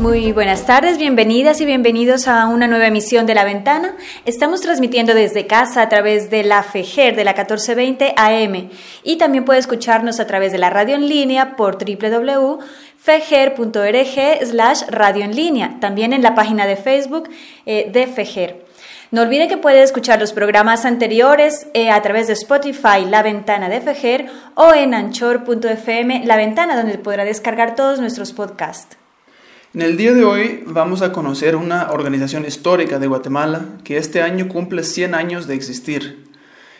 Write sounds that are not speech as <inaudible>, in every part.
Muy buenas tardes, bienvenidas y bienvenidos a una nueva emisión de La Ventana. Estamos transmitiendo desde casa a través de la FEGER de la 1420 AM y también puede escucharnos a través de la radio en línea por www fejer.org slash radio en línea, también en la página de Facebook eh, de Fejer. No olvide que puede escuchar los programas anteriores eh, a través de Spotify, La Ventana de Fejer, o en anchor.fm, La Ventana, donde podrá descargar todos nuestros podcasts. En el día de hoy vamos a conocer una organización histórica de Guatemala que este año cumple 100 años de existir.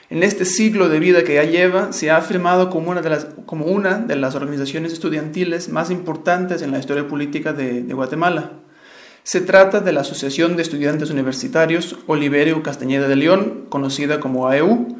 En este siglo de vida que ya lleva, se ha afirmado como una de las, como una de las organizaciones estudiantiles más importantes en la historia política de, Guatemala. Se trata de la Asociación de Estudiantes Universitarios Oliverio Castañeda de León, conocida como AEU,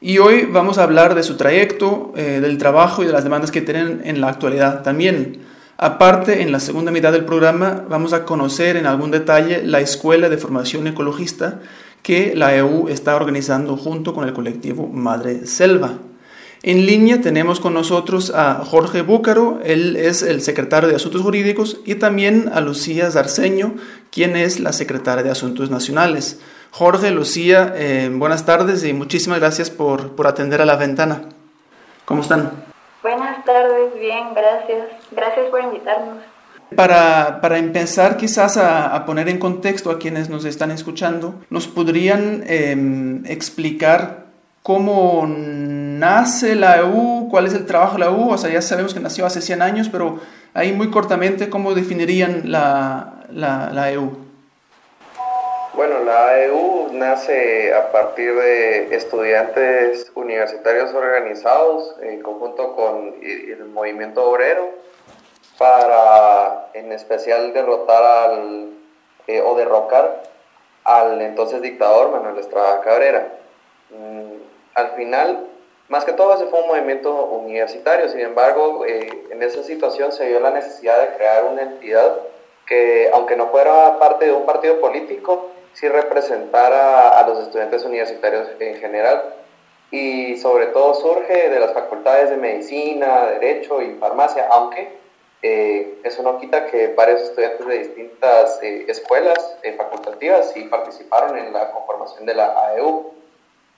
y hoy vamos a hablar de su trayecto, eh, del trabajo y de las demandas que tienen en la actualidad también. Aparte, en la segunda mitad del programa vamos a conocer en algún detalle la Escuela de Formación Ecologista que la EU está organizando junto con el colectivo Madre Selva. En línea tenemos con nosotros a Jorge Búcaro, él es el secretario de Asuntos Jurídicos, y también a Lucía Zarceño, quien es la secretaria de Asuntos Nacionales. Jorge, Lucía, eh, buenas tardes y muchísimas gracias por, por atender a la ventana. ¿Cómo están? Buenas tardes, bien, gracias. Gracias por invitarnos. Para, para empezar quizás a, a, poner en contexto a quienes nos están escuchando, ¿nos podrían eh, explicar cómo nace la EU? ¿Cuál es el trabajo de la EU? O sea, ya sabemos que nació hace 100 años, pero ahí muy cortamente, ¿cómo definirían la, la, la EU? Bueno, la EU nace a partir de estudiantes universitarios organizados en conjunto con el movimiento obrero para en especial derrotar al eh, o derrocar al entonces dictador Manuel Estrada Cabrera. Mm, al final, más que todo ese fue un movimiento universitario, sin embargo, eh, en esa situación se vio la necesidad de crear una entidad que, aunque no fuera parte de un partido político, sí representara a los estudiantes universitarios en general y sobre todo surge de las facultades de medicina, derecho y farmacia, aunque eh, eso no quita que varios estudiantes de distintas eh, escuelas eh, facultativas sí participaron en la conformación de la AEU.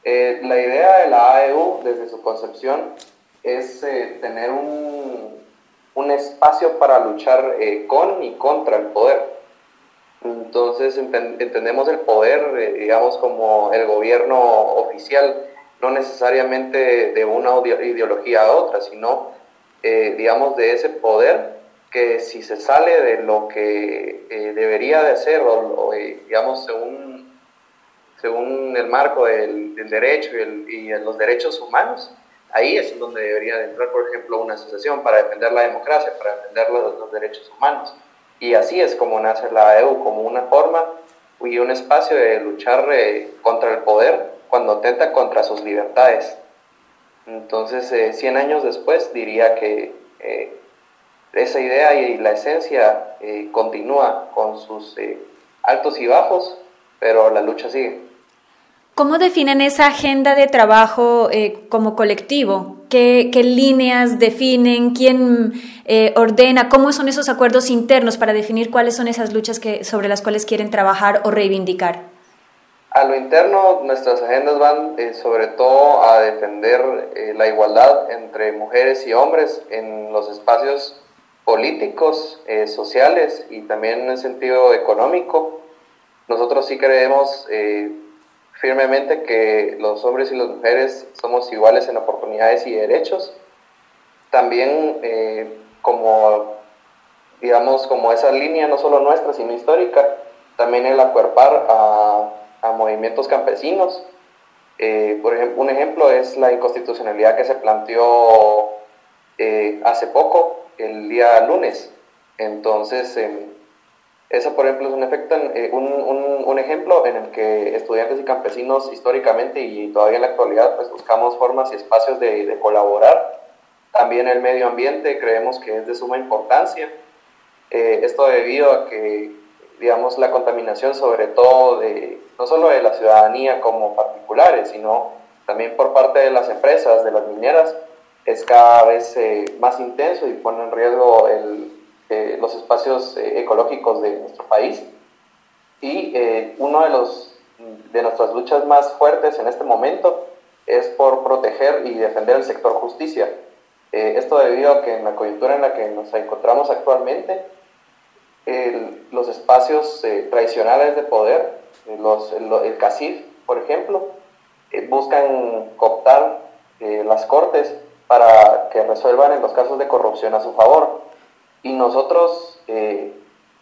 La idea de la AEU desde su concepción es tener un, un, espacio para luchar con y contra el poder. Entonces entendemos el poder, digamos, como el gobierno oficial, no necesariamente de una ideología a otra, sino, digamos, de ese poder que si se sale de lo que eh, debería de eh, digamos, según, según el marco del, derecho y, los derechos humanos, ahí es donde debería de entrar, por ejemplo, una asociación para defender la democracia, para defender los derechos humanos. Y así es como nace la EU, como una forma y un espacio de luchar eh, contra el poder cuando atenta contra sus libertades. Entonces, 100 años después, diría que esa idea y la esencia eh, continúa con sus eh, altos y bajos, pero la lucha sigue. ¿Cómo definen esa agenda de trabajo eh, como colectivo? ¿Qué, ¿Qué, líneas definen? ¿Quién eh, ordena? ¿Cómo son esos acuerdos internos para definir cuáles son esas luchas que, sobre las cuales quieren trabajar o reivindicar? A lo interno, nuestras agendas van eh, sobre todo a defender la igualdad entre mujeres y hombres en los espacios políticos, eh, sociales y también en el sentido económico. Nosotros sí creemos eh, firmemente que los hombres y las mujeres somos iguales en oportunidades y derechos. También eh, como, digamos, como esa línea no solo nuestra, sino histórica, también el acuerpar a a movimientos campesinos. Eh, por ejemplo, un ejemplo es la inconstitucionalidad que se planteó eh, hace poco, el día lunes. Entonces, em, eso, por ejemplo, es un, efecto, eh, un, un, ejemplo en el que estudiantes y campesinos históricamente y todavía en la actualidad pues buscamos formas y espacios de colaborar. También el medio ambiente creemos que es de suma importancia. esto debido a que, digamos, la contaminación sobre todo de no solo de la ciudadanía como particulares, sino también por parte de las empresas, de las mineras, es cada vez eh, más intenso y pone en riesgo eh, los espacios eh, ecológicos de nuestro país. Y uno de, los, de nuestras luchas más fuertes en este momento es por proteger y defender el sector justicia. Esto debido a que en la coyuntura en la que nos encontramos actualmente, el, los espacios tradicionales de poder los, el, el CACIF, por ejemplo, eh, buscan cooptar eh, las cortes para que resuelvan en los casos de corrupción a su favor. Y nosotros, eh,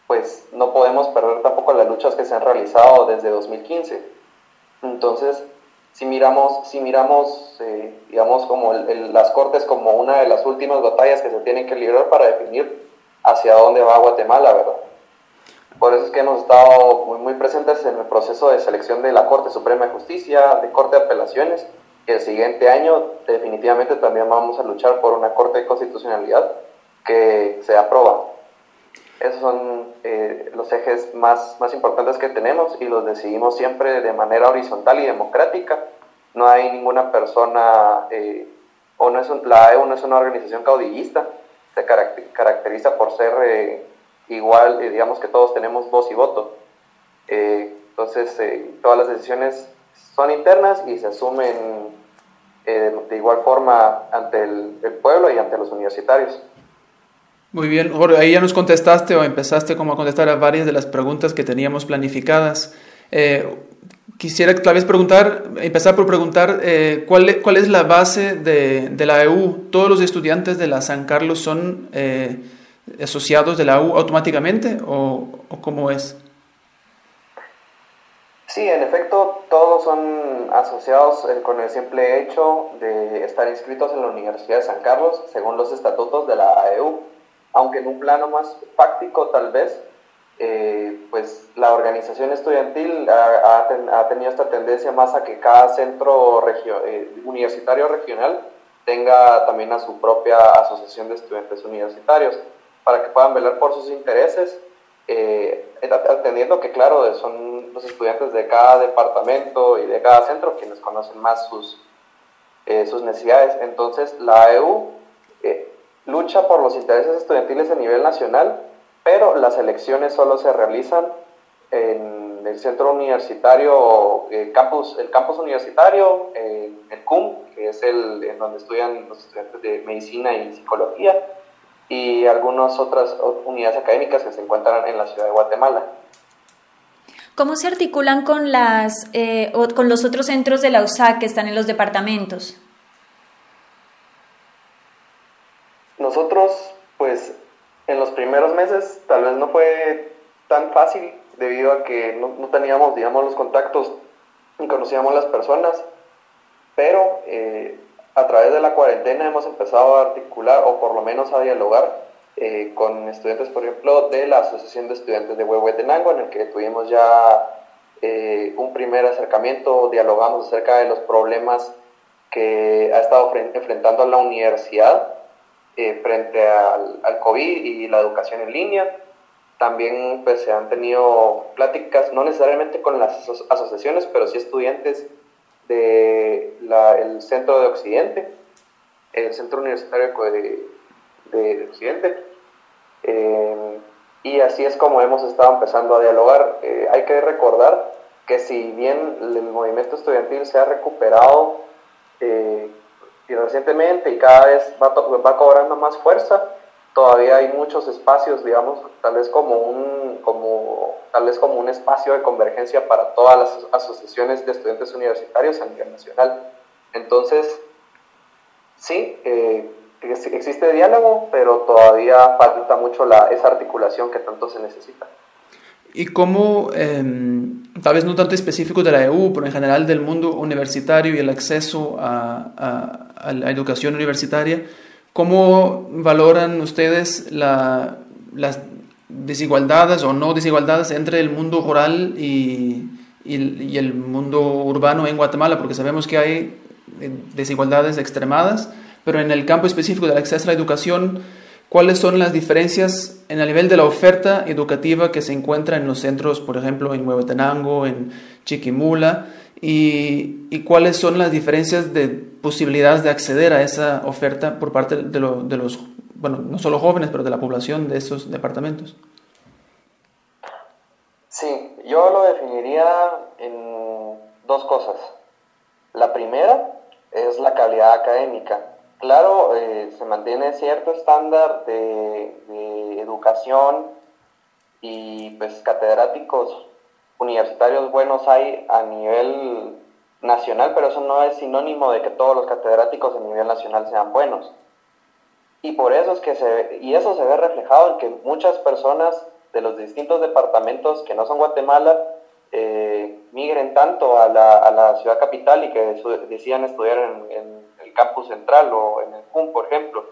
pues, no podemos perder tampoco las luchas que se han realizado desde 2015. Entonces, si miramos, si miramos digamos, como las cortes como una de las últimas batallas que se tienen que librar para definir hacia dónde va Guatemala, ¿verdad? Por eso es que hemos estado muy, muy presentes en el proceso de selección de la Corte Suprema de Justicia, de Corte de Apelaciones, y el siguiente año definitivamente también vamos a luchar por una Corte de Constitucionalidad que se aprueba. Esos son eh, los ejes más, más importantes que tenemos y los decidimos siempre de manera horizontal y democrática. No hay ninguna persona, eh, o no es la AEU no es una organización caudillista, se caracteriza por ser eh, igual, digamos que todos tenemos voz y voto. Entonces, todas las decisiones son internas y se asumen de igual forma ante el, pueblo y ante los universitarios. Muy bien, Jorge, ahí ya nos contestaste o empezaste como a contestar a varias de las preguntas que teníamos planificadas. quisiera tal vez preguntar, empezar por preguntar ¿cuál, cuál es la base de, de, la EU. Todos los estudiantes de la San Carlos son asociados de la U automáticamente o, o cómo es? Sí, en efecto, todos son asociados eh, con el simple hecho de estar inscritos en la Universidad de San Carlos según los estatutos de la AEU, aunque en un plano más práctico tal vez, eh, pues la organización estudiantil ha, tenido esta tendencia más a que cada centro eh, universitario regional tenga también a su propia asociación de estudiantes universitarios para que puedan velar por sus intereses, eh, atendiendo que, claro, son los estudiantes de cada departamento y de cada centro quienes conocen más sus, eh, sus necesidades. Entonces, la EU lucha por los intereses estudiantiles a nivel nacional, pero las elecciones solo se realizan en el centro universitario, el campus, el campus universitario, el CUM, que es el en donde estudian los estudiantes de medicina y psicología, y algunas otras unidades académicas que se encuentran en la ciudad de Guatemala. ¿Cómo se articulan con, las, eh, con los otros centros de la USAC que están en los departamentos? Nosotros, pues, en los primeros meses tal vez no fue tan fácil debido a que no, teníamos, digamos, los contactos ni conocíamos las personas, pero eh, a través de la cuarentena hemos empezado a articular o por lo menos a dialogar eh, con estudiantes, por ejemplo, de la Asociación de Estudiantes de Huehuetenango, en el que tuvimos ya eh, un primer acercamiento, dialogamos acerca de los problemas que ha estado enfrentando la universidad eh, frente al, COVID y la educación en línea. También pues, se han tenido pláticas, no necesariamente con las asociaciones, pero sí estudiantes del Centro de Occidente, el Centro Universitario de, de Occidente. Eh, y así es como hemos estado empezando a dialogar. Eh, hay que recordar que si bien el movimiento estudiantil se ha recuperado recientemente y cada vez va, va cobrando más fuerza, todavía hay muchos espacios, digamos, tal vez como un, como, tal vez como un espacio de convergencia para todas las asociaciones de estudiantes universitarios a nivel nacional. Entonces, sí, eh, existe diálogo, pero todavía falta mucho la, esa articulación que tanto se necesita. y cómo, em, tal vez no tanto específico de la EU, pero en general del mundo universitario y el acceso a, la educación universitaria, ¿cómo valoran ustedes la, las desigualdades o no desigualdades entre el mundo rural y, y, el mundo urbano en Guatemala? Porque sabemos que hay eh, desigualdades extremadas, pero en el campo específico del acceso a la educación, cuáles son las diferencias en el nivel de la oferta educativa que se encuentra en los centros, por ejemplo, en Huehuetenango, en Chiquimula, y, cuáles son las diferencias de posibilidades de acceder a esa oferta por parte de, de los, bueno, no solo jóvenes, pero de la población de esos departamentos. Sí, yo lo definiría en dos cosas. La primera es la calidad académica Claro, eh, se mantiene cierto estándar de, educación y pues catedráticos universitarios buenos hay a nivel nacional, pero eso no es sinónimo de que todos los catedráticos a nivel nacional sean buenos. Y por eso es que se y eso se ve reflejado en que muchas personas de los distintos departamentos que no son Guatemala eh, migren tanto a la, a la, ciudad capital y que decían estudiar en campus central o en el CUM, por ejemplo.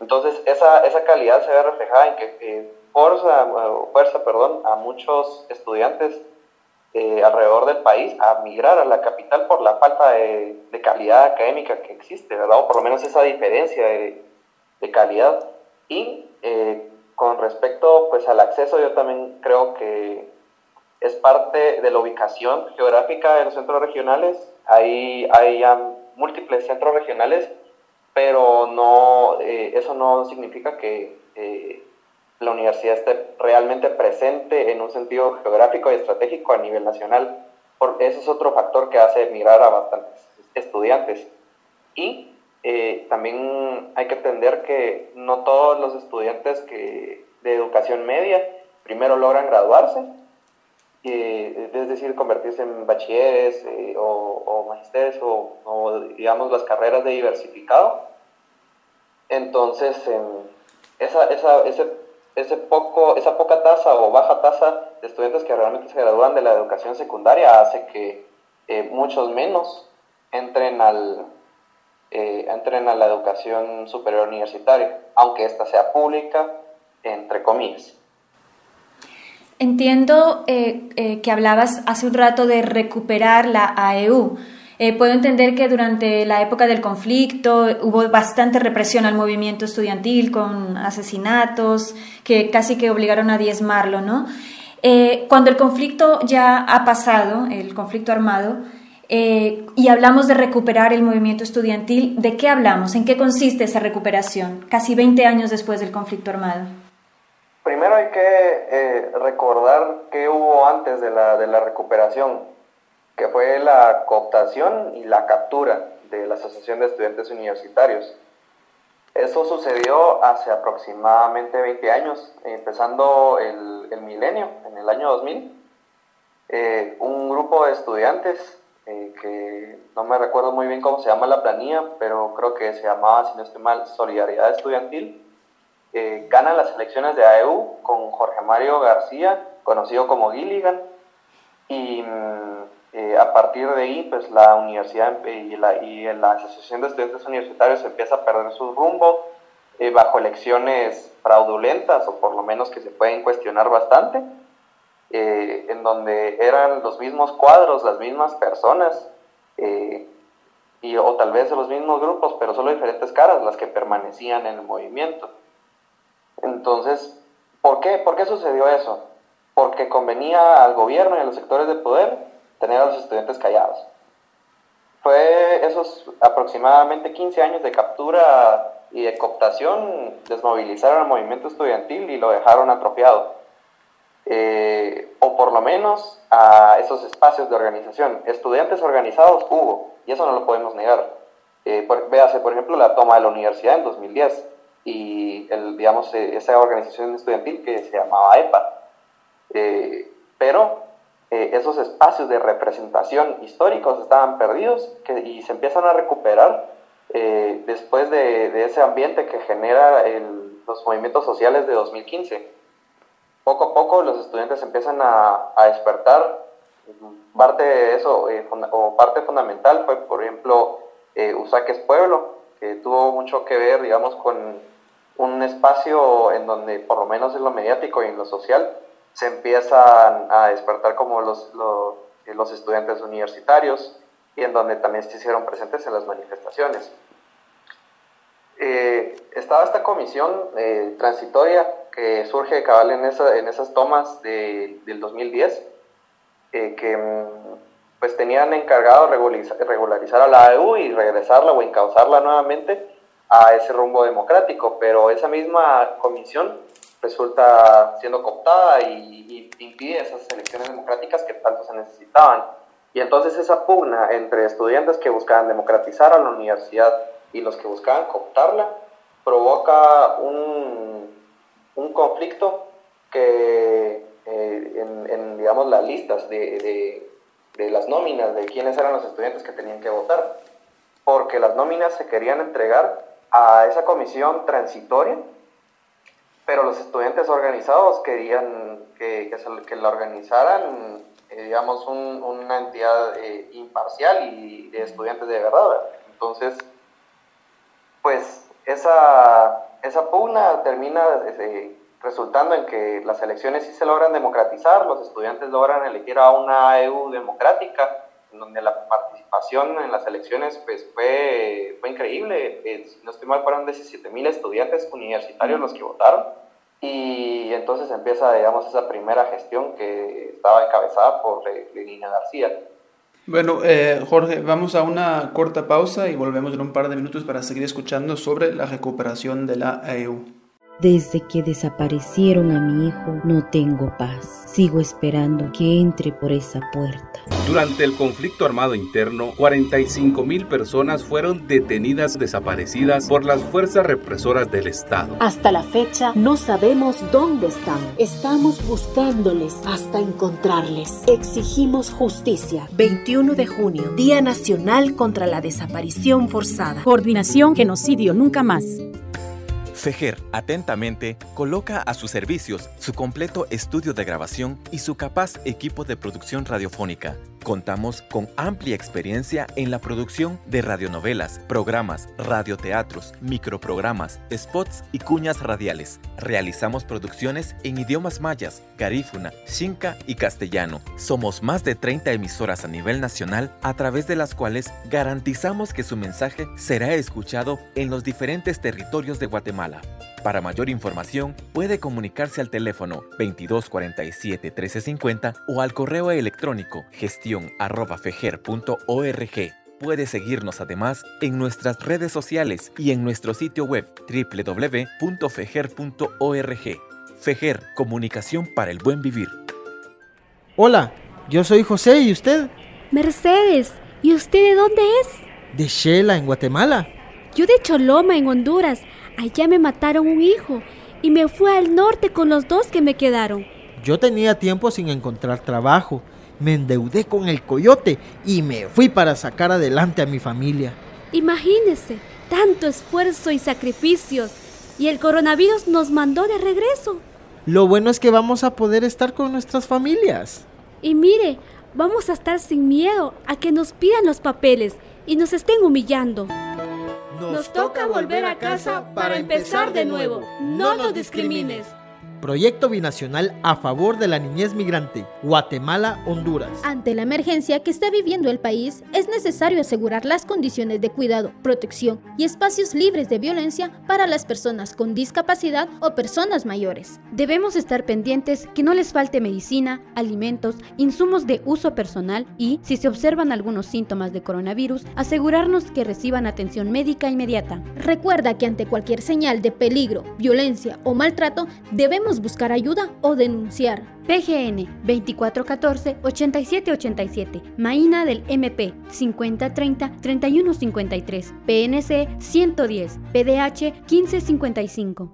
Entonces, esa, esa calidad se ve reflejada en que eh, fuerza, fuerza perdón, a muchos estudiantes eh, alrededor del país a migrar a la capital por la falta de, calidad académica que existe, ¿verdad? O por lo menos esa diferencia de, de calidad. Y eh, con respecto pues, al acceso, yo también creo que es parte de la ubicación geográfica de los centros regionales. Ahí hay múltiples centros regionales, pero no, eh, eso no significa que eh, la universidad esté realmente presente en un sentido geográfico y estratégico a nivel nacional. Por, ese es otro factor que hace migrar a bastantes estudiantes. Y eh, también hay que entender que no todos los estudiantes que, de educación media primero logran graduarse, es decir, convertirse en bachilleres eh, o, o o, digamos, las carreras de diversificado. Entonces, esa, esa, ese, ese poco, esa poca tasa o baja tasa de estudiantes que realmente se gradúan de la educación secundaria hace que eh, muchos menos entren, al, eh, entren a la educación superior universitaria, aunque ésta sea pública, entre comillas. Entiendo eh, que hablabas hace un rato de recuperar la AEU. Eh, puedo entender que durante la época del conflicto hubo bastante represión al movimiento estudiantil con asesinatos que casi que obligaron a diezmarlo, ¿no? cuando el conflicto ya ha pasado, el conflicto armado, y hablamos de recuperar el movimiento estudiantil, ¿de qué hablamos? ¿En qué consiste esa recuperación? Casi 20 años después del conflicto armado. Primero hay que eh, recordar qué hubo antes de la, de la recuperación, que fue la cooptación y la captura de la Asociación de Estudiantes Universitarios. Eso sucedió hace aproximadamente 20 años, empezando el, el milenio, en el año 2000. Eh, un grupo de estudiantes, eh, que no me recuerdo muy bien cómo se llama la planilla, pero creo que se llamaba, si no estoy mal, Solidaridad Estudiantil, eh, gana las elecciones de AEU con Jorge Mario García, conocido como Gilligan, y mm, eh, a partir de ahí, pues la universidad y la, y la Asociación de Estudiantes Universitarios empieza a perder su rumbo eh, bajo elecciones fraudulentas, o por lo menos que se pueden cuestionar bastante, en donde eran los mismos cuadros, las mismas personas, y, o tal vez los mismos grupos, pero solo diferentes caras las que permanecían en el movimiento. Entonces, ¿por qué? ¿Por qué sucedió eso? Porque convenía al gobierno y a los sectores de poder tener a los estudiantes callados. Fue esos aproximadamente 15 años de captura y de cooptación, desmovilizaron al movimiento estudiantil y lo dejaron atrofiado. Eh, o por lo menos a esos espacios de organización. Estudiantes organizados hubo, y eso no lo podemos negar. Eh, véase, por ejemplo, la toma de la universidad en 2010 y el, digamos, eh, esa organización estudiantil que se llamaba EPA. Eh, pero eh, esos espacios de representación históricos estaban perdidos y se empiezan a recuperar después de, ese ambiente que genera los movimientos sociales de 2015. poco a poco los estudiantes empiezan a, despertar. Parte de eso, eh, o parte fundamental fue, por ejemplo, eh, Usaques Pueblo, que tuvo mucho que ver, digamos, con un espacio en donde, por lo menos en lo mediático y en lo social, se empiezan a despertar como los, los, estudiantes universitarios y en donde también se hicieron presentes en las manifestaciones. Eh, estaba esta comisión eh, transitoria que surge cabal en, esa, en esas tomas de, del 2010, eh, que mm, pues tenían encargado regularizar, regularizar a la AEU y regresarla o encauzarla nuevamente a ese rumbo democrático, pero esa misma comisión resulta siendo cooptada y, impide esas elecciones democráticas que tanto se necesitaban. Y entonces esa pugna entre estudiantes que buscaban democratizar a la universidad y los que buscaban cooptarla provoca un, un conflicto que eh, en, en, digamos, las listas de, de, de, las nóminas de quiénes eran los estudiantes que tenían que votar, porque las nóminas se querían entregar a esa comisión transitoria, pero los estudiantes organizados querían que, que, se, que la organizaran, eh, digamos, un, una entidad eh, imparcial y de estudiantes de verdad. Entonces, pues esa, esa pugna termina eh, resultando en que las elecciones sí se logran democratizar, los estudiantes logran elegir a una EU democrática, donde la participación en las elecciones pues, fue, fue increíble. Eh, si no estoy mal, fueron 17 mil estudiantes universitarios los que votaron. Y entonces empieza, digamos, esa primera gestión que estaba encabezada por Lina García. Bueno, eh, Jorge, vamos a una corta pausa y volvemos en un par de minutos para seguir escuchando sobre la recuperación de la EU. Desde que desaparecieron a mi hijo, no tengo paz. Sigo esperando que entre por esa puerta. Durante el conflicto armado interno, 45 mil personas fueron detenidas desaparecidas por las fuerzas represoras del Estado. Hasta la fecha no sabemos dónde están. Estamos buscándoles hasta encontrarles. Exigimos justicia. 21 de junio, Día Nacional contra la Desaparición Forzada. Coordinación Genocidio Nunca Más. FEGER atentamente coloca a sus servicios su completo estudio de grabación y su capaz equipo de producción radiofónica. Contamos con amplia experiencia en la producción de radionovelas, programas, radioteatros, microprogramas, spots y cuñas radiales. Realizamos producciones en idiomas mayas, garífuna, xinca y castellano. Somos más de 30 emisoras a nivel nacional a través de las cuales garantizamos que su mensaje será escuchado en los diferentes territorios de Guatemala. Para mayor información, puede comunicarse al teléfono 2247 1350 o al correo electrónico gestión@fejer.org. Puede seguirnos además en nuestras redes sociales y en nuestro sitio web www.fejer.org. Fejer, comunicación para el buen vivir. Hola, yo soy José y usted. Mercedes, ¿y usted de dónde es? De Shela, en Guatemala. Yo de Choloma, en Honduras. Allá me mataron un hijo y me fui al norte con los dos que me quedaron. Yo tenía tiempo sin encontrar trabajo. Me endeudé con el coyote y me fui para sacar adelante a mi familia. Imagínese, tanto esfuerzo y sacrificios. Y el coronavirus nos mandó de regreso. Lo bueno es que vamos a poder estar con nuestras familias. Y mire, vamos a estar sin miedo a que nos pidan los papeles y nos estén humillando. Nos toca volver a casa para empezar de nuevo. No nos discrimines. Proyecto binacional a favor de la niñez migrante, Guatemala, Honduras. Ante la emergencia que está viviendo el país, es necesario asegurar las condiciones de cuidado, protección y espacios libres de violencia para las personas con discapacidad o personas mayores. Debemos estar pendientes que no les falte medicina, alimentos, insumos de uso personal y, si se observan algunos síntomas de coronavirus, asegurarnos que reciban atención médica inmediata. Recuerda que ante cualquier señal de peligro, violencia o maltrato, debemos buscar ayuda o denunciar. PGN 2414-8787, Maína del MP 5030-3153, PNC 110, PDH 1555.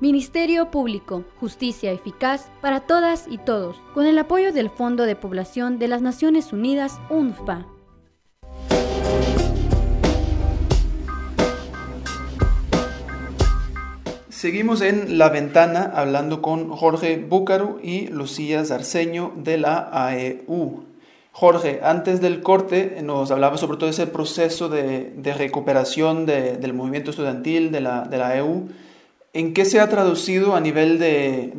Ministerio Público, Justicia Eficaz para todas y todos, con el apoyo del Fondo de Población de las Naciones Unidas, UNFPA. Seguimos en La Ventana hablando con Jorge Búcaro y Lucía Zarceño de la AEU. Jorge, antes del corte nos hablaba sobre todo ese proceso de, recuperación del movimiento estudiantil de la, de AEU. ¿En qué se ha traducido a nivel de,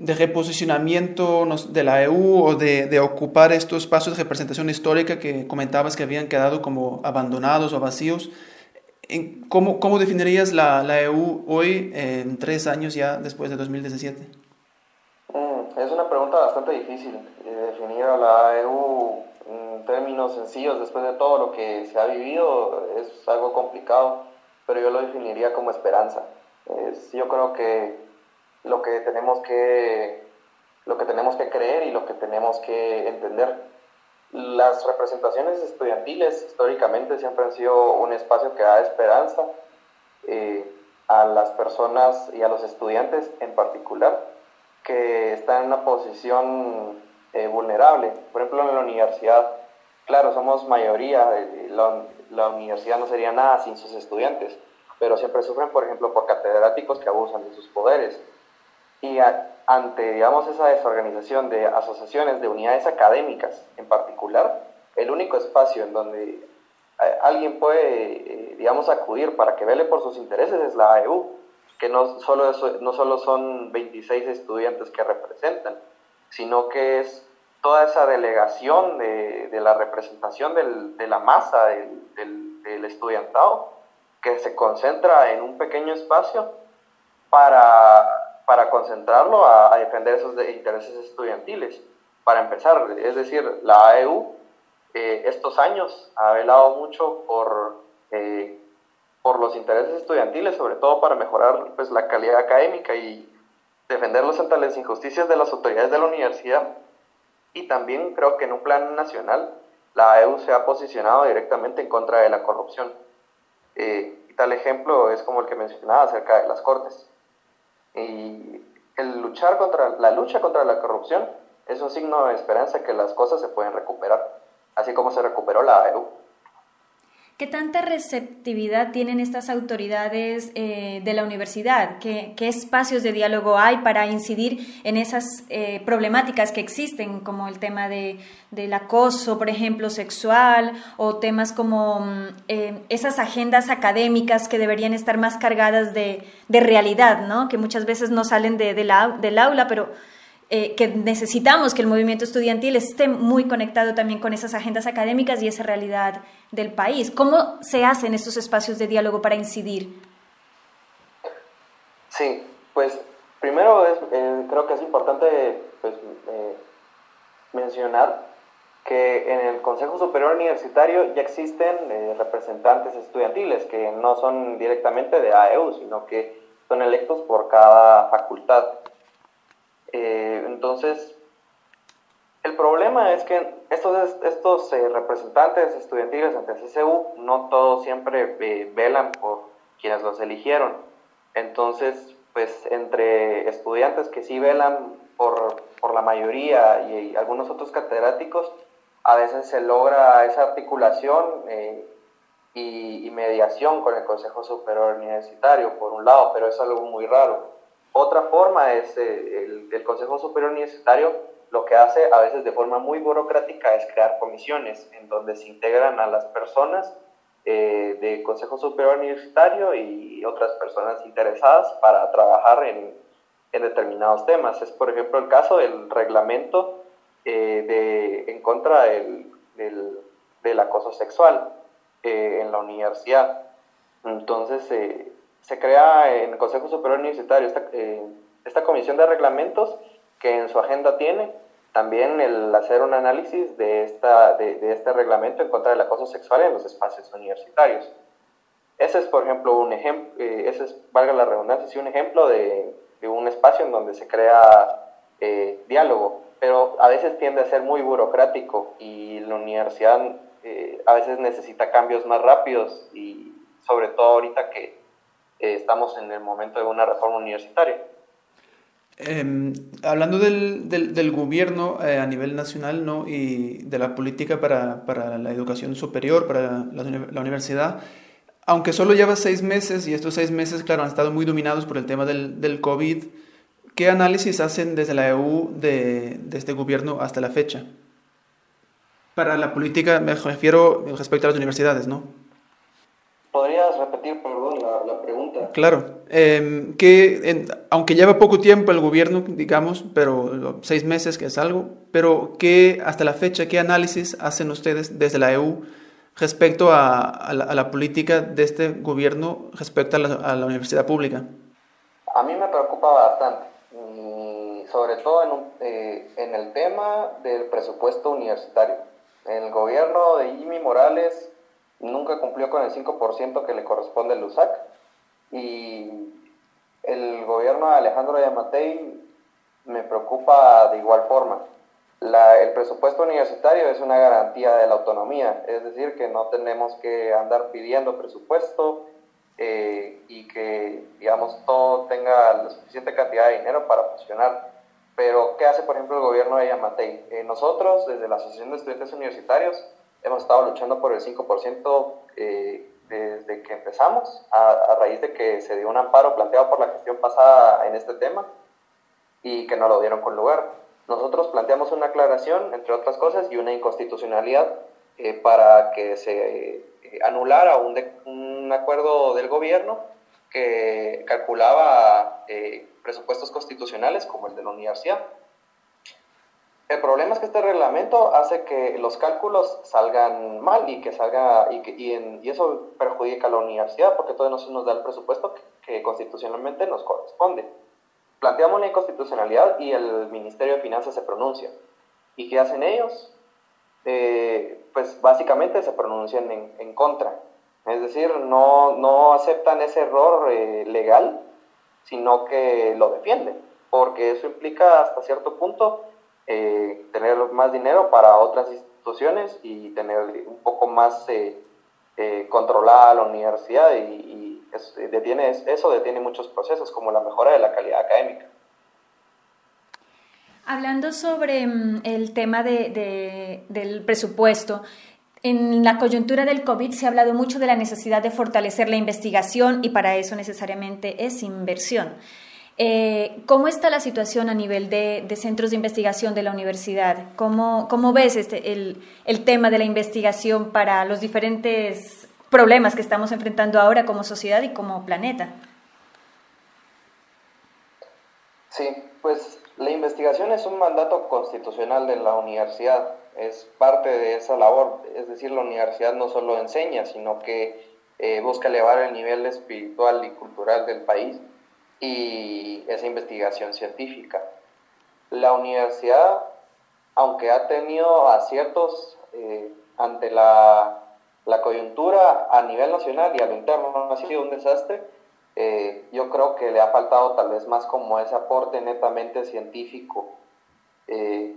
de reposicionamiento de la EU o de, ocupar estos espacios de representación histórica que comentabas que habían quedado como abandonados o vacíos? ¿Cómo, cómo definirías la, la, EU hoy en tres años ya después de 2017? Mm, es una pregunta bastante difícil. Eh, definir a la EU en términos sencillos después de todo lo que se ha vivido es algo complicado, pero yo lo definiría como esperanza. yo creo que lo que tenemos que lo que tenemos que creer y lo que tenemos que entender las representaciones estudiantiles históricamente siempre han sido un espacio que da esperanza eh, a las personas y a los estudiantes en particular que están en una posición eh, vulnerable. Por ejemplo, en la universidad, claro, somos mayoría, eh, la, la, universidad no sería nada sin sus estudiantes, pero siempre sufren, por ejemplo, por catedráticos que abusan de sus poderes. Y ante, digamos, esa desorganización de asociaciones, de unidades académicas en particular, el único espacio en donde eh, alguien puede, eh, digamos, acudir para que vele por sus intereses es la AEU, que no solo, no solo son 26 estudiantes que representan, sino que es toda esa delegación de, de la representación del, de la masa del, del, del estudiantado que se concentra en un pequeño espacio para para concentrarlo a, defender esos intereses estudiantiles. Para empezar, es decir, la AEU eh, estos años ha velado mucho por, eh, por los intereses estudiantiles, sobre todo para mejorar pues, la calidad académica y defenderlos ante las injusticias de las autoridades de la universidad. Y también creo que en un plan nacional la AEU se ha posicionado directamente en contra de la corrupción. Eh, y tal ejemplo es como el que mencionaba acerca de las cortes. Y el luchar contra, la lucha contra la corrupción es un signo de esperanza que las cosas se pueden recuperar, así como se recuperó la EU. ¿Qué tanta receptividad tienen estas autoridades eh, de la universidad? ¿Qué, espacios de diálogo hay para incidir en esas eh, problemáticas que existen, como el tema de, del acoso, por ejemplo, sexual, o temas como mm, eh, esas agendas académicas que deberían estar más cargadas de, realidad, ¿no? que muchas veces no salen de, del aula, pero eh, que necesitamos que el movimiento estudiantil esté muy conectado también con esas agendas académicas y esa realidad del país. ¿Cómo se hacen estos espacios de diálogo para incidir? Sí, pues primero eh, creo que es importante pues, eh, mencionar que en el Consejo Superior Universitario ya existen representantes estudiantiles que no son directamente de AEU, sino que son electos por cada facultad. Eh, entonces, el problema es que estos, estos eh, representantes estudiantiles ante CCU no todos siempre eh, velan por quienes los eligieron. Entonces, pues entre estudiantes que sí velan por, por la mayoría y, algunos otros catedráticos, a veces se logra esa articulación y, y mediación con el Consejo Superior Universitario, por un lado, pero es algo muy raro. Otra forma es eh, el, Consejo Superior Universitario lo que hace a veces de forma muy burocrática es crear comisiones en donde se integran a las personas eh, del Consejo Superior Universitario y otras personas interesadas para trabajar en, en determinados temas. Es, por ejemplo, el caso del reglamento eh, de, en contra del, del, del acoso sexual en la universidad. Entonces, se crea en el Consejo Superior Universitario esta, eh, esta comisión de reglamentos que en su agenda tiene también el hacer un análisis de, esta, de, este reglamento en contra del acoso sexual en los espacios universitarios. Ese es, por ejemplo, un ejemplo, eh, ese es, valga la redundancia, sí, un ejemplo de, un espacio en donde se crea eh, diálogo, pero a veces tiende a ser muy burocrático y la universidad a veces necesita cambios más rápidos y sobre todo ahorita que eh, estamos en el momento de una reforma universitaria. Em, hablando del, del, gobierno eh, a nivel nacional ¿no? y de la política para, para la educación superior, para la, la, universidad, aunque solo lleva seis meses y estos seis meses, claro, han estado muy dominados por el tema del, del COVID, ¿qué análisis hacen desde la EU de, de este gobierno hasta la fecha? Para la política me refiero respecto a las universidades, ¿no? ¿Podrías repetir, perdón, la, pregunta? Claro, em, que aunque lleva poco tiempo el gobierno, digamos, pero seis meses que es algo, pero ¿qué hasta la fecha, qué análisis hacen ustedes desde la EU respecto a, la, política de este gobierno respecto a la, universidad pública? A mí me preocupa bastante, sobre todo en, eh, en el tema del presupuesto universitario. El gobierno de Jimmy Morales nunca cumplió con el 5% que le corresponde al USAC y el gobierno de Alejandro Yamatei me preocupa de igual forma. el presupuesto universitario es una garantía de la autonomía, es decir, que no tenemos que andar pidiendo presupuesto eh, y que, digamos, todo tenga la suficiente cantidad de dinero para funcionar. Pero, ¿qué hace, por ejemplo, el gobierno de Yamatei? Eh, nosotros, desde la Asociación de Estudiantes Universitarios, hemos estado luchando por el 5% eh, desde que empezamos, a, raíz de que se dio un amparo planteado por la gestión pasada en este tema y que no lo dieron con lugar. Nosotros planteamos una aclaración, entre otras cosas, y una inconstitucionalidad eh, para que se eh, anulara un, un, acuerdo del gobierno que calculaba presupuestos constitucionales como el de la universidad el problema es que este reglamento hace que los cálculos salgan mal y que salga y, que, y, eso perjudica a la universidad porque todavía no se nos da el presupuesto que, constitucionalmente nos corresponde. Planteamos la inconstitucionalidad y el Ministerio de Finanzas se pronuncia. ¿Y qué hacen ellos? Eh, pues básicamente se pronuncian en, contra. Es decir, no, no aceptan ese error eh, legal, sino que lo defienden, porque eso implica hasta cierto punto eh, tener más dinero para otras instituciones y tener un poco más eh, eh, controlada la universidad y, detiene, eso detiene muchos procesos como la mejora de la calidad académica. Hablando sobre mm, el tema de, del presupuesto, en la coyuntura del COVID se ha hablado mucho de la necesidad de fortalecer la investigación y para eso necesariamente es inversión. Eh, ¿Cómo está la situación a nivel de, centros de investigación de la universidad? ¿Cómo, ves este, el, el, tema de la investigación para los diferentes problemas que estamos enfrentando ahora como sociedad y como planeta? Sí, pues la investigación es un mandato constitucional de la universidad, es parte de esa labor, es decir, la universidad no solo enseña, sino que eh, busca elevar el nivel espiritual y cultural del país y esa investigación científica. La universidad, aunque ha tenido aciertos eh, ante la, coyuntura a nivel nacional y a lo interno, ha sido un desastre, eh, yo creo que le ha faltado tal vez más como ese aporte netamente científico eh,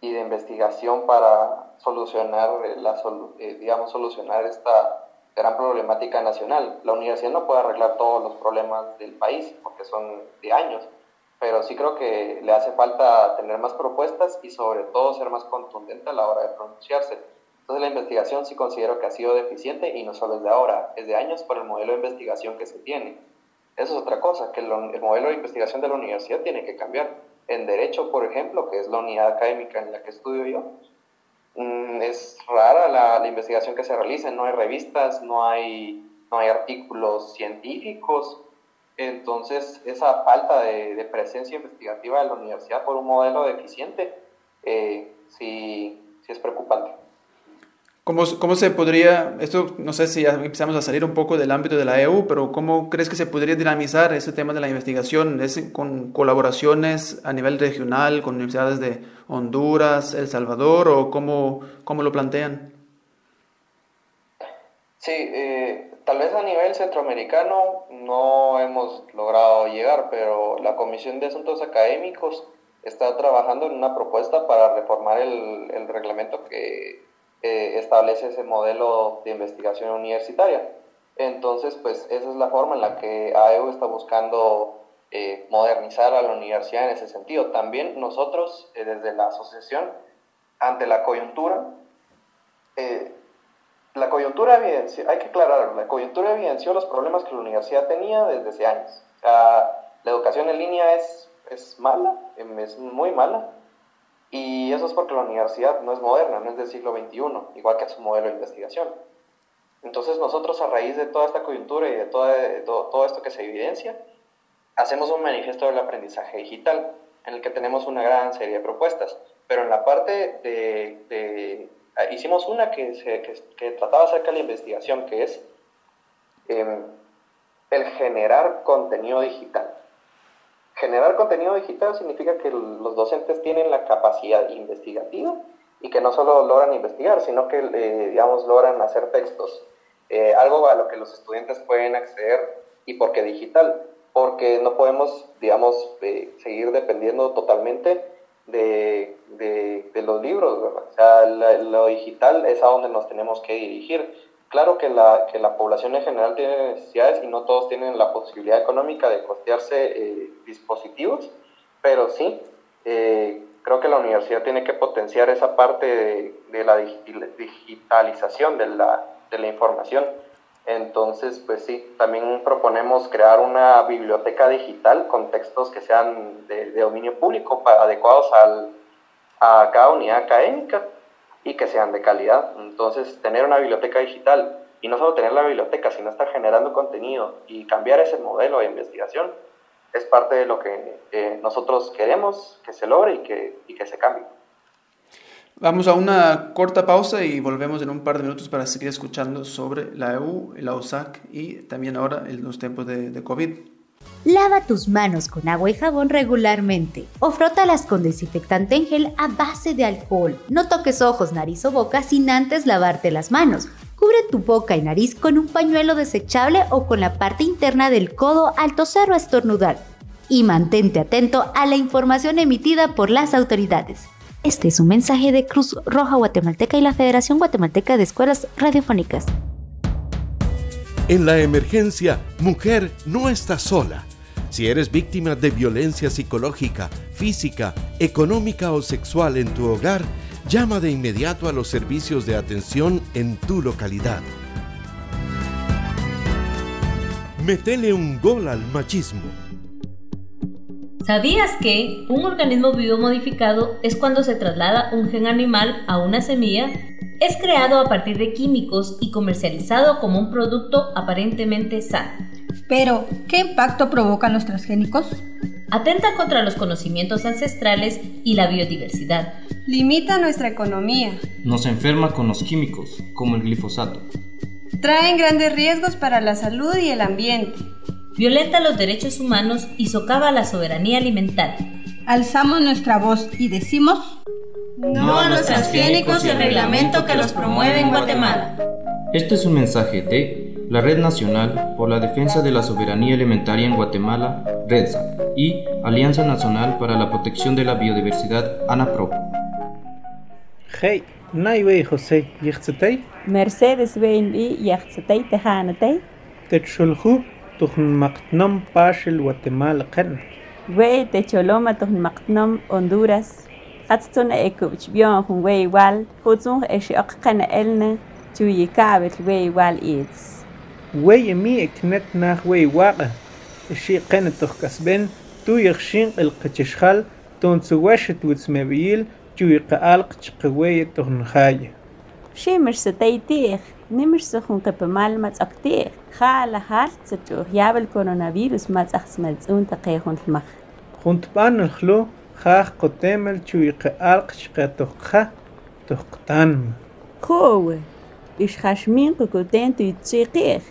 y de investigación para solucionar, la, digamos, solucionar esta gran problemática nacional. La universidad no puede arreglar todos los problemas del país porque son de años, pero sí creo que le hace falta tener más propuestas y sobre todo ser más contundente a la hora de pronunciarse. Entonces la investigación sí considero que ha sido deficiente y no solo es de ahora, es de años por el modelo de investigación que se tiene. Eso es otra cosa, que el, el modelo de investigación de la universidad tiene que cambiar. En derecho, por ejemplo, que es la unidad académica en la que estudio yo, Mm, es rara la, investigación que se realiza, no hay revistas, no hay, no hay artículos científicos, entonces esa falta de, presencia investigativa de la universidad por un modelo deficiente eh, sí, sí es preocupante. ¿Cómo, ¿Cómo, se podría, esto no sé si ya empezamos a salir un poco del ámbito de la EU, pero cómo crees que se podría dinamizar ese tema de la investigación? ¿Es con colaboraciones a nivel regional, con universidades de Honduras, El Salvador, o cómo, cómo lo plantean? Sí, eh, tal vez a nivel centroamericano no hemos logrado llegar, pero la Comisión de Asuntos Académicos está trabajando en una propuesta para reformar el, el reglamento que establece ese modelo de investigación universitaria. Entonces, pues esa es la forma en la que AEU está buscando eh, modernizar a la universidad en ese sentido. También nosotros, eh, desde la asociación, ante la coyuntura, eh, la coyuntura evidenció, hay que aclararlo, la coyuntura evidenció los problemas que la universidad tenía desde hace años. la educación en línea es, es mala, em, es muy mala, y eso es porque la universidad no es moderna, no es del siglo XXI, igual que su modelo de investigación. Entonces nosotros a raíz de toda esta coyuntura y de todo, todo, esto que se evidencia, hacemos un manifiesto del aprendizaje digital en el que tenemos una gran serie de propuestas. Pero en la parte de... Ah, hicimos una que, se, que, trataba acerca de la investigación, que es em, el generar contenido digital. Generar contenido digital significa que los docentes tienen la capacidad investigativa y que no solo logran investigar, sino que, eh, digamos, logran hacer textos eh, algo a lo que los estudiantes pueden acceder y por qué digital, porque no podemos, digamos, eh, seguir dependiendo totalmente de, de, los libros, ¿verdad? O sea, lo digital es a donde nos tenemos que dirigir. Claro que la, que la población en general tiene necesidades y no todos tienen la posibilidad económica de costearse eh, dispositivos, pero sí, creo que la universidad tiene que potenciar esa parte de, de la digitalización de la, de la información. Entonces, pues sí, también proponemos crear una biblioteca digital con textos que sean de, dominio público, adecuados al, a cada unidad académica y que sean de calidad. Entonces, tener una biblioteca digital y no solo tener la biblioteca, sino estar generando contenido y cambiar ese modelo de investigación es parte de lo que nosotros queremos que se logre y que, y que se cambie. Vamos a una corta pausa y volvemos en un par de minutos para seguir escuchando sobre la EU, la USAC y también ahora en los tiempos de COVID. Lava tus manos con agua y jabón regularmente o frótalas con desinfectante en gel a base de alcohol. No toques ojos, nariz o boca sin antes lavarte las manos. Cubre tu boca y nariz con un pañuelo desechable o con la parte interna del codo al toser o estornudar. Y mantente atento a la información emitida por las autoridades. Este es un mensaje de Cruz Roja Guatemalteca y la Federación Guatemalteca de Escuelas Radiofónicas. En la emergencia, mujer no está sola. Si eres víctima de violencia psicológica, física, económica o sexual en tu hogar, llama de inmediato a los servicios de atención en tu localidad. Metele un gol al machismo. ¿Sabías que un organismo vivo modificado es cuando se traslada un gen animal a una semilla? Es creado a partir de químicos y comercializado como un producto aparentemente sano. Pero, ¿qué impacto provocan los transgénicos? Atenta contra los conocimientos ancestrales y la biodiversidad. Limita nuestra economía. Nos enferma con los químicos, como el glifosato. Traen grandes riesgos para la salud y el ambiente violenta los derechos humanos y socava la soberanía alimentaria. Alzamos nuestra voz y decimos no a los transgénicos y el reglamento que los promueve en Guatemala. Este es un mensaje de la Red Nacional por la Defensa de la Soberanía Alimentaria en Guatemala, REDSA, y Alianza Nacional para la Protección de la Biodiversidad, ANAPRO. Hey, Naiwe José, Mercedes Weinbi, Yachtzetei Tejanatei. Techulhu, Tujmaqtnom paxil Guatemala quen. Wey techoloma tujmaqtnom Honduras. Atsun ekuchbion hun wey igual, hutsun exioq qana elne, chuyikabet wey igual itz. Wey emi eknet nah wey waqa. Ixi qana tujkasben, tu yixshin ilqachishxal, tunsuwashit witzmebiyil, chuyqaalq chqewey tujnjaya. Shimir se teitih, nimir se junkapamal matzaqtih. خال هالتو يابل كورونا فيروس ما تخس ملزون تقيهون المخ. خنتبان الخلو خاخ قتمل شو يقالق شقتخ تقتنم خوه إش خشمين كوكوتين تيتسيقيخ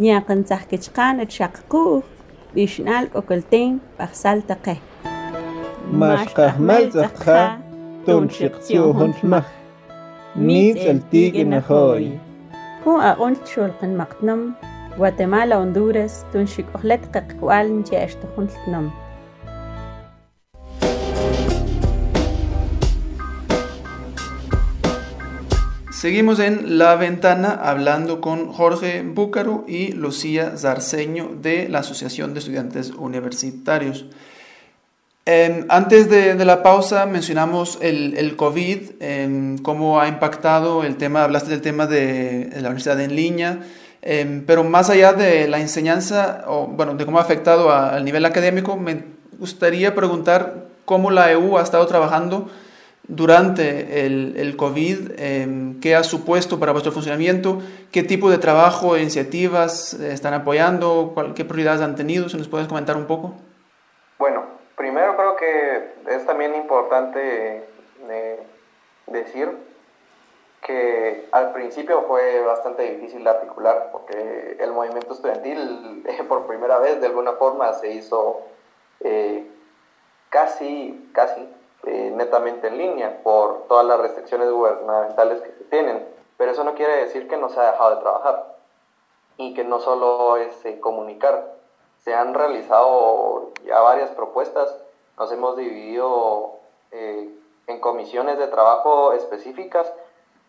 ياقن تحكتشقان تشققوه إش نال كوكولتين بخسال تقه ماش قهمل تقه تنشق تيوهن مخ ميت التيجن خوي هو أقول شو القن مقتنم. Guatemala, Honduras, tunxik ohlet qaqkual nchiashtojuntnam. Seguimos en La Ventana hablando con Jorge Búcaro y Lucía Zarceño de la Asociación de Estudiantes Universitarios. Em, antes de, la pausa mencionamos el, el COVID, em, cómo ha impactado el tema, hablaste del tema de, la universidad en línea, em, pero más allá de la enseñanza, o bueno, de cómo ha afectado al nivel académico, me gustaría preguntar cómo la EU ha estado trabajando durante el, el COVID, qué ha supuesto para vuestro funcionamiento, qué tipo de trabajo e iniciativas eh, están apoyando, qué prioridades han tenido, si nos puedes comentar un poco. Bueno, Primero creo que es también importante eh, decir que al principio fue bastante difícil de articular porque el movimiento estudiantil <laughs> por primera vez de alguna forma se hizo eh, casi, casi eh, netamente en línea por todas las restricciones gubernamentales que se tienen. Pero eso no quiere decir que no se ha dejado de trabajar y que no solo es comunicar, se han realizado ya varias propuestas, nos hemos dividido eh, en comisiones de trabajo específicas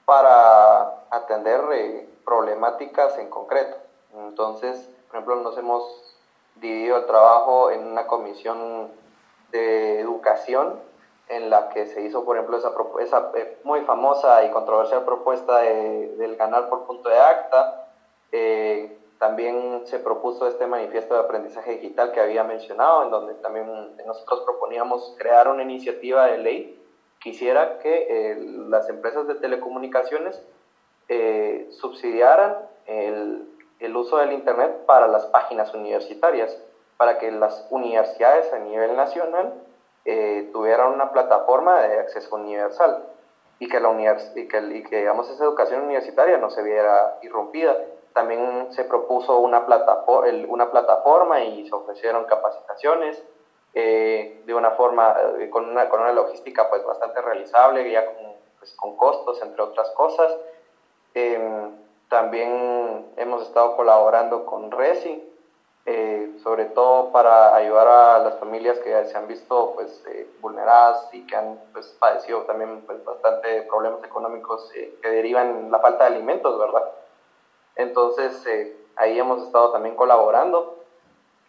para atender eh, problemáticas en concreto. Entonces, por ejemplo, nos hemos dividido el trabajo en una comisión de educación en la que se hizo, por ejemplo, esa, esa eh, muy famosa y controversial propuesta del ganar por punto de acta, también se propuso este manifiesto de aprendizaje digital que había mencionado, en donde también nosotros proponíamos crear una iniciativa de ley que hiciera que eh, las empresas de telecomunicaciones eh, subsidiaran el, uso del Internet para las páginas universitarias, para que las universidades a nivel nacional eh, tuvieran una plataforma de acceso universal y que, la que, y que digamos, esa educación universitaria no se viera irrumpida. También se propuso una, una plataforma y se ofrecieron capacitaciones eh, de una forma, eh, con, una, con una logística pues bastante realizable, ya con, pues, costos, entre otras cosas. Em, también hemos estado colaborando con RESI, eh, sobre todo para ayudar a las familias que se han visto pues, vulneradas y que han pues, padecido también pues, bastante problemas económicos que derivan la falta de alimentos, ¿verdad? Entonces, eh, ahí hemos estado también colaborando.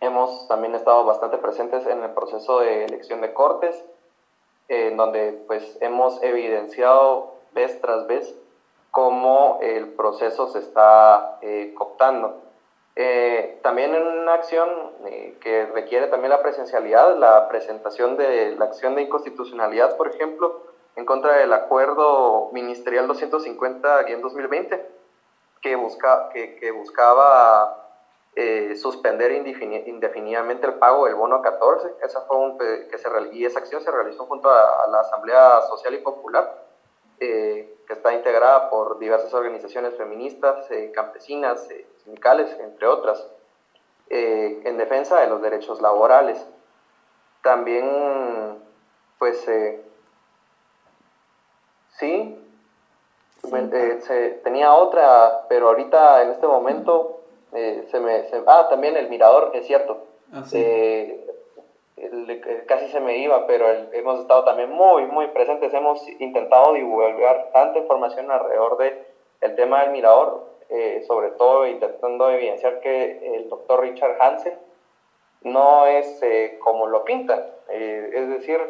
Hemos también estado bastante presentes en el proceso de elección de cortes, en donde pues hemos evidenciado vez tras vez cómo el proceso se está eh, cooptando. Eh, también en una acción que requiere también la presencialidad, la presentación de la acción de inconstitucionalidad, por ejemplo, en contra del acuerdo ministerial 250-2020, que, busca, que buscaba eh, suspender indefinidamente el pago del bono 14. Esa fue un, que se, y esa acción se realizó junto a, la Asamblea Social y Popular, eh, que está integrada por diversas organizaciones feministas, eh, campesinas, sindicales, entre otras, en defensa de los derechos laborales. También, pues, sí, eh, se, tenía otra, pero ahorita en este momento eh, se me... ah, también el mirador, es cierto. Ah, eh, casi se me iba, pero hemos estado también muy, muy presentes. Hemos intentado divulgar tanta información alrededor de el tema del mirador, sobre todo intentando evidenciar que el doctor Richard Hansen no es como lo pintan. es decir,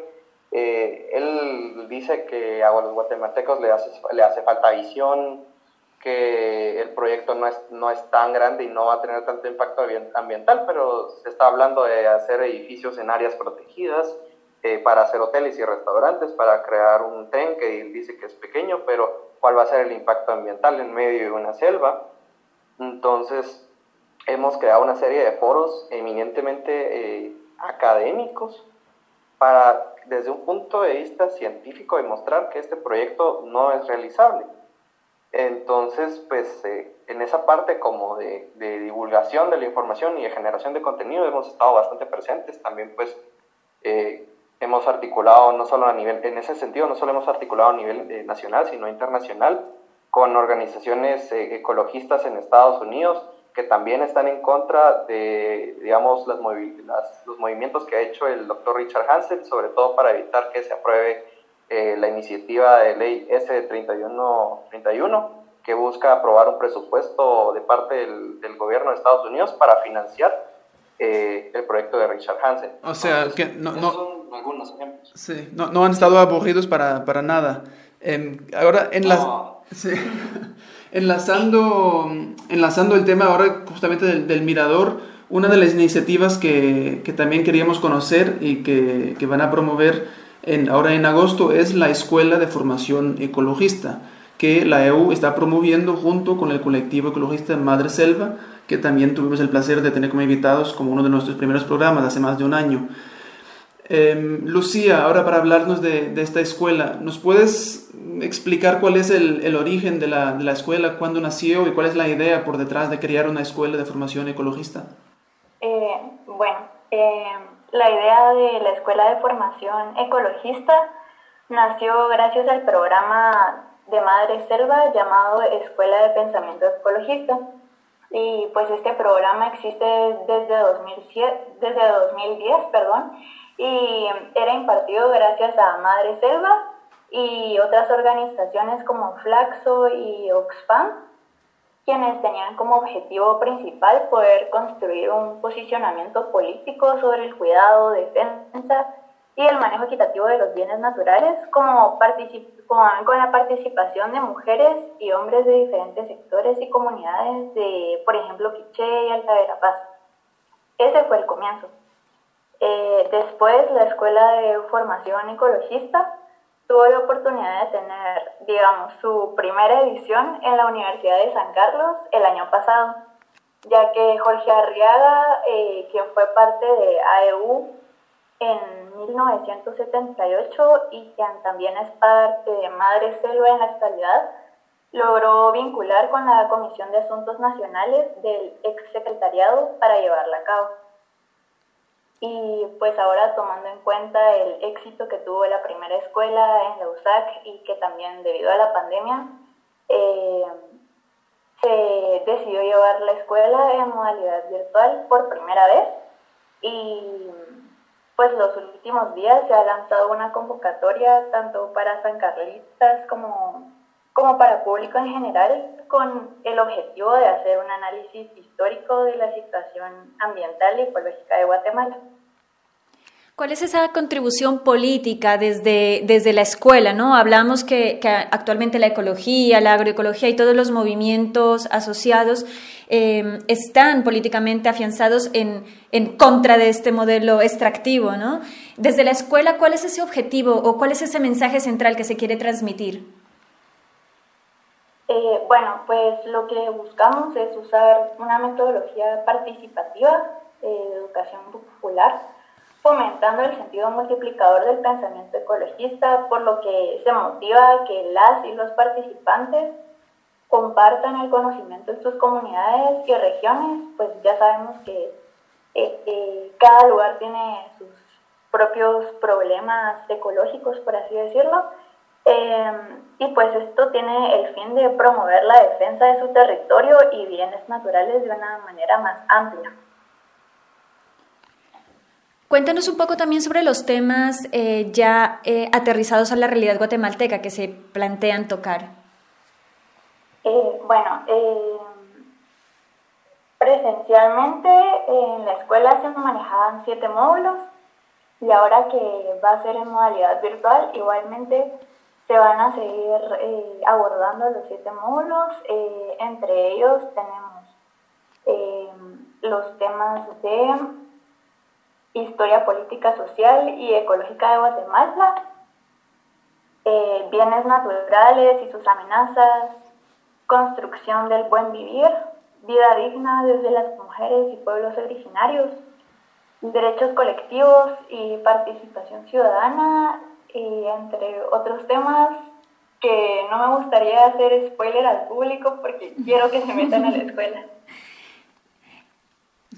eh, él dice que a los guatemaltecos le hace, le hace falta visión, que el proyecto no es, no es tan grande y no va a tener tanto impacto ambiental, pero se está hablando de hacer edificios en áreas protegidas, eh, para hacer hoteles y restaurantes, para crear un tren que dice que es pequeño, pero cuál va a ser el impacto ambiental en medio de una selva. Entonces, hemos creado una serie de foros eminentemente eh, académicos para desde un punto de vista científico demostrar que este proyecto no es realizable. Entonces, pues eh, en esa parte como de, divulgación de la información y de generación de contenido hemos estado bastante presentes. También pues eh, hemos articulado no solo a nivel, en ese sentido, no solo hemos articulado a nivel eh, nacional, sino internacional con organizaciones ecologistas en Estados Unidos que también están en contra de, digamos, las, los movimientos que ha hecho el doctor Richard Hansen, sobre todo para evitar que se apruebe eh, la iniciativa de ley S3131, que busca aprobar un presupuesto de parte del, gobierno de Estados Unidos para financiar eh, el proyecto de Richard Hansen. O sea, que no, no, algunos ejemplos. Sí, no, no han estado aburridos para, para nada. Em, ahora, en sí, <laughs> enlazando, enlazando el tema ahora justamente del, del mirador, una de las iniciativas que, que también queríamos conocer y que, que, van a promover en, ahora en agosto es la Escuela de Formación Ecologista, que la EU está promoviendo junto con el colectivo ecologista Madre Selva, que también tuvimos el placer de tener como invitados como uno de nuestros primeros programas hace más de un año. Eh, Lucía, ahora para hablarnos de, de, esta escuela, ¿nos puedes explicar cuál es el, el origen de la, de la, escuela, cuándo nació y cuál es la idea por detrás de crear una escuela de formación ecologista? Eh, bueno, eh, la idea de la escuela de formación ecologista nació gracias al programa de Madre Selva llamado Escuela de Pensamiento Ecologista. Y pues este programa existe desde, 2007, desde 2010, perdón, y era impartido gracias a Madre Selva y otras organizaciones como Flaxo y Oxfam, quienes tenían como objetivo principal poder construir un posicionamiento político sobre el cuidado, defensa y el manejo equitativo de los bienes naturales como con, con, la participación de mujeres y hombres de diferentes sectores y comunidades de, por ejemplo, Quiché y Alta Verapaz. Ese fue el comienzo. Eh, después, la Escuela de Formación Ecologista tuvo la oportunidad de tener, digamos, su primera edición en la Universidad de San Carlos el año pasado, ya que Jorge Arriaga, eh, quien fue parte de AEU en 1978 y quien también es parte de Madre Selva en la actualidad, logró vincular con la Comisión de Asuntos Nacionales del ex secretariado para llevarla a cabo. Y pues ahora tomando en cuenta el éxito que tuvo la primera escuela en la USAC y que también debido a la pandemia eh, se decidió llevar la escuela en modalidad virtual por primera vez. Y pues los últimos días se ha lanzado una convocatoria tanto para San Carlitas como, como para público en general con el objetivo de hacer un análisis histórico de la situación ambiental y ecológica de Guatemala. ¿Cuál es esa contribución política desde, desde la escuela? ¿no? Hablamos que, que actualmente la ecología, la agroecología y todos los movimientos asociados eh, están políticamente afianzados en, en, contra de este modelo extractivo. ¿no? Desde la escuela, ¿cuál es ese objetivo o cuál es ese mensaje central que se quiere transmitir? Eh, bueno, pues lo que buscamos es usar una metodología participativa de educación popular fomentando el sentido multiplicador del pensamiento ecologista, por lo que se motiva que las y los participantes compartan el conocimiento en sus comunidades y regiones, pues ya sabemos que eh, eh, cada lugar tiene sus propios problemas ecológicos, por así decirlo, eh, y pues esto tiene el fin de promover la defensa de su territorio y bienes naturales de una manera más amplia. Cuéntanos un poco también sobre los temas eh, ya eh, aterrizados a la realidad guatemalteca que se plantean tocar. Eh, bueno, presencialmente en la escuela se manejaban siete módulos y ahora que va a ser en modalidad virtual, igualmente se van a seguir abordando los siete módulos. entre ellos tenemos los temas de Historia Política Social y Ecológica de Guatemala, eh, Bienes Naturales y sus amenazas, Construcción del Buen Vivir, Vida Digna desde las Mujeres y Pueblos Originarios, Derechos Colectivos y Participación Ciudadana, y entre otros temas que no me gustaría hacer spoiler al público porque quiero que se metan a la escuela.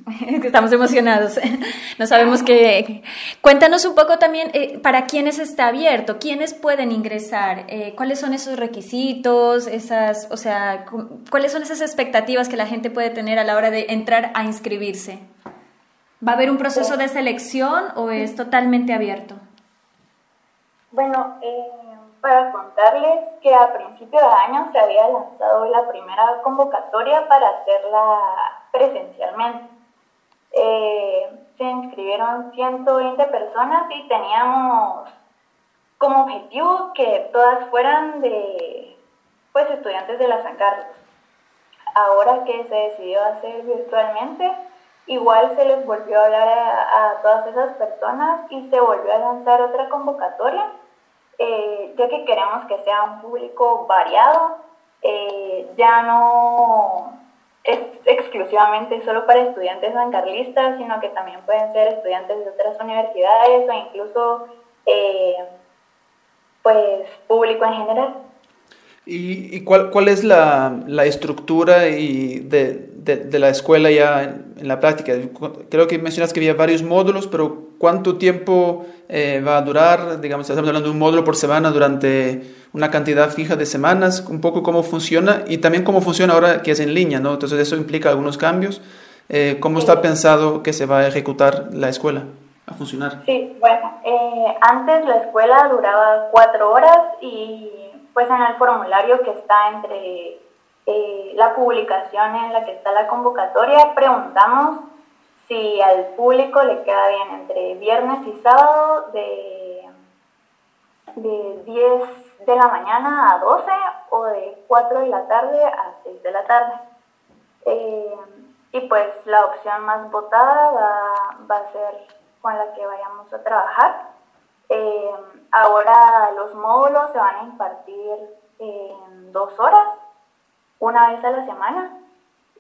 <laughs> Estamos emocionados. <laughs> No sabemos qué. Cuéntanos un poco también eh, para quiénes está abierto, quiénes pueden ingresar, eh, cuáles son esos requisitos, esas, o sea, cuáles son esas expectativas que la gente puede tener a la hora de entrar a inscribirse. ¿Va a haber un proceso de selección o es totalmente abierto? Bueno, eh, para contarles que a principio de año se había lanzado la primera convocatoria para hacerla presencialmente eh, se inscribieron 120 personas y teníamos como objetivo que todas fueran de pues estudiantes de la San Carlos. Ahora que se decidió hacer virtualmente, igual se les volvió a hablar a, todas esas personas y se volvió a lanzar otra convocatoria, eh, ya que queremos que sea un público variado, eh, ya no es exclusivamente solo para estudiantes sancarlistas, sino que también pueden ser estudiantes de otras universidades o incluso eh, pues público en general. ¿Y, cuál, cuál, es la, la estructura y de, de, la escuela ya en, la práctica? Creo que mencionas que había varios módulos, pero ¿cuánto tiempo eh, va a durar? Digamos, estamos hablando de un módulo por semana durante una cantidad fija de semanas, un poco cómo funciona y también cómo funciona ahora que es en línea, ¿no? Entonces eso implica algunos cambios. Eh, ¿Cómo está pensado que se va a ejecutar la escuela? a funcionar? Sí, bueno, eh, antes la escuela duraba cuatro horas y pues en el formulario que está entre eh, la publicación en la que está la convocatoria preguntamos si al público le queda bien entre viernes y sábado de, de 10 de la mañana a 12 o de 4 de la tarde a 6 de la tarde. Eh, y pues la opción más votada va, va a ser con la que vayamos a trabajar. Eh, ahora los módulos se van a impartir en dos horas, una vez a la semana.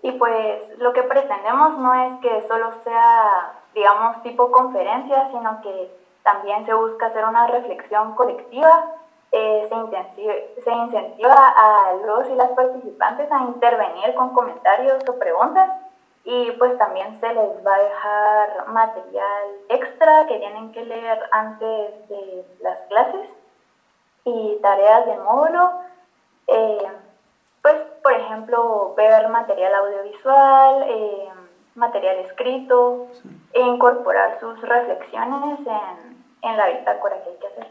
Y pues lo que pretendemos no es que solo sea, digamos, tipo conferencia, sino que también se busca hacer una reflexión colectiva, eh, se, incentiva a los y las participantes a intervenir con comentarios o preguntas y pues también se les va a dejar material extra que tienen que leer antes de las clases y tareas de módulo. Eh, pues, por ejemplo, ver material audiovisual, eh, material escrito e incorporar sus reflexiones en, en la bitácora que hay que hacer.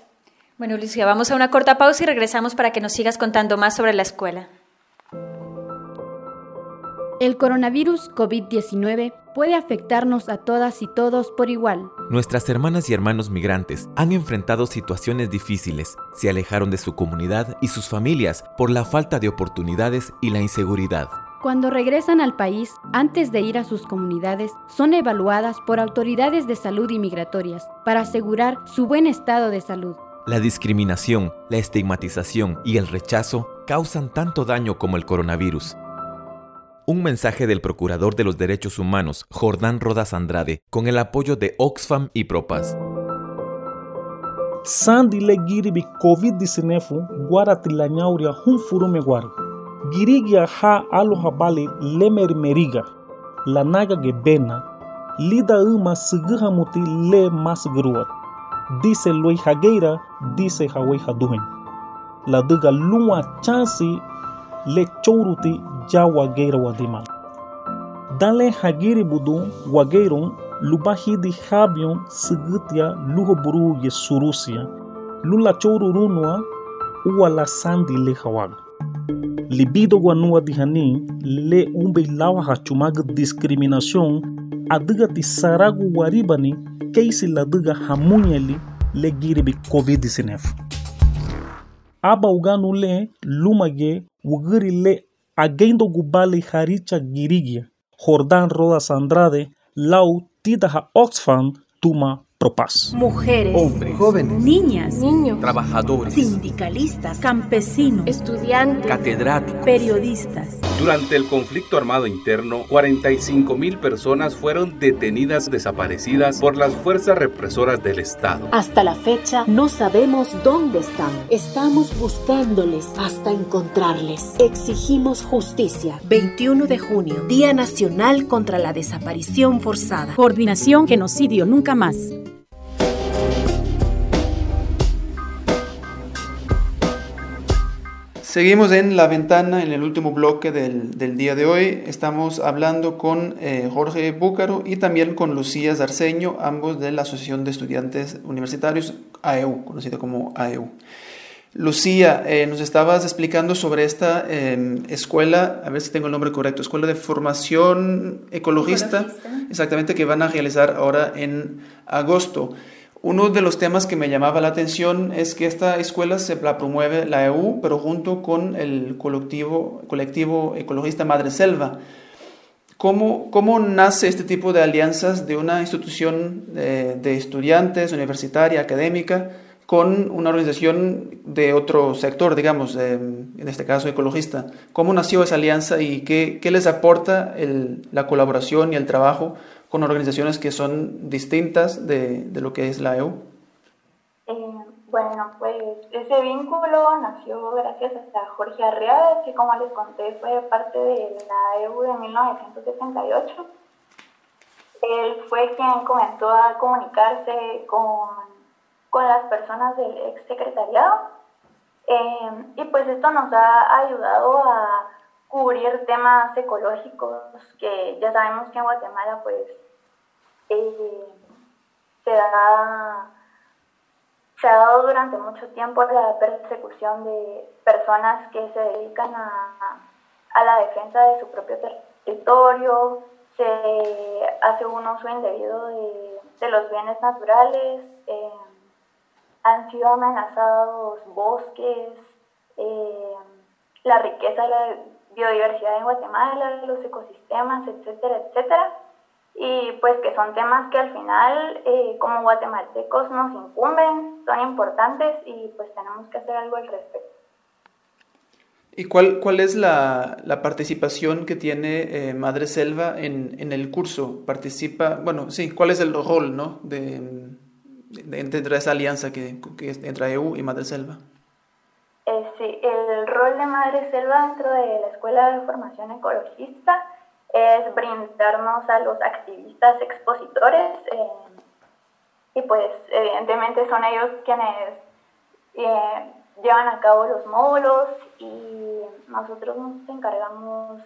Bueno, Lucia, vamos a una corta pausa y regresamos para que nos sigas contando más sobre la escuela. El coronavirus COVID-19 puede afectarnos a todas y todos por igual. Nuestras hermanas y hermanos migrantes han enfrentado situaciones difíciles, se alejaron de su comunidad y sus familias por la falta de oportunidades y la inseguridad. Cuando regresan al país, antes de ir a sus comunidades, son evaluadas por autoridades de salud y migratorias para asegurar su buen estado de salud. La discriminación, la estigmatización y el rechazo causan tanto daño como el coronavirus. Un mensaje del Procurador de los Derechos Humanos, Jordán Rodas Andrade, con el apoyo de Oxfam y Propas. Sandi le giribi COVID-19 guara tilanyauria hun furume. Girigia ha alo habale lemer meriga. La naga ge bena. Lida uma seguha muti le mas gruat. Dice loi hageira, dice hawai haduhen. La duga luma chansi le chouruti ja wageira wadimal. Dale hagiri budu wageirun lubahidi habion sigitia luho buru ye surusia lula choururunua uwa la sandi le hawag. Libido guanua dihani le umbe lawa hachumag discriminación adiga ti saragu waribani keisi la diga hamunyeli le giribi COVID-19. Aba uganu le lumage ugirile agendo gubali haricha girigia Jordán Rodas Andrade lau titaha Oxfam tuma Mujeres, hombres, jóvenes, niñas, niños, trabajadores, sindicalistas, campesinos, estudiantes, catedráticos, periodistas. Durante el conflicto armado interno, 45 mil personas fueron detenidas desaparecidas por las fuerzas represoras del Estado. Hasta la fecha no sabemos dónde están. Estamos buscándoles hasta encontrarles. Exigimos justicia. 21 de junio, Día Nacional contra la Desaparición Forzada. Coordinación Genocidio Nunca Más. Seguimos en la ventana, en el último bloque del, del día de hoy. Estamos hablando con eh, Jorge Búcaro y también con Lucía Zarceño, ambos de la Asociación de Estudiantes Universitarios AEU, conocida como AEU. Lucía, eh, nos estabas explicando sobre esta em, escuela, a ver si tengo el nombre correcto, Escuela de Formación Ecologista, exactamente, que van a realizar ahora en agosto. Uno de los temas que me llamaba la atención es que esta escuela se la promueve la EU, pero junto con el colectivo, colectivo ecologista Madre Selva. ¿Cómo, ¿Cómo, nace este tipo de alianzas de una institución de, de estudiantes, universitaria, académica, con una organización de otro sector, digamos, en este caso ecologista. ¿Cómo nació esa alianza y qué, qué les aporta la colaboración y el trabajo con organizaciones que son distintas de, de lo que es la EU? Eh, bueno, pues ese vínculo nació gracias a Jorge Arreaga, que como les conté fue parte de la EU de 1978. Él fue quien comenzó a comunicarse con con las personas del ex secretariado. Eh, y pues esto nos ha ayudado a cubrir temas ecológicos que ya sabemos que en Guatemala pues eh, se, da, se ha dado durante mucho tiempo la persecución de personas que se dedican a, a la defensa de su propio territorio, se hace un uso indebido de, los bienes naturales. Eh, han sido amenazados bosques, eh, la riqueza de la biodiversidad en Guatemala, los ecosistemas, etcétera, etcétera. Y pues que son temas que al final eh, como guatemaltecos nos incumben, son importantes y pues tenemos que hacer algo al respecto. ¿Y cuál, cuál es la, la participación que tiene eh, Madre Selva en, en, el curso? Participa, bueno, sí, ¿cuál es el rol ¿no? de, dentro de esa alianza que, que entre EU y Madre Selva? Eh, sí, el rol de Madre Selva dentro de la Escuela de Formación Ecologista es brindarnos a los activistas expositores eh, y pues evidentemente son ellos quienes eh, llevan a cabo los módulos y nosotros nos encargamos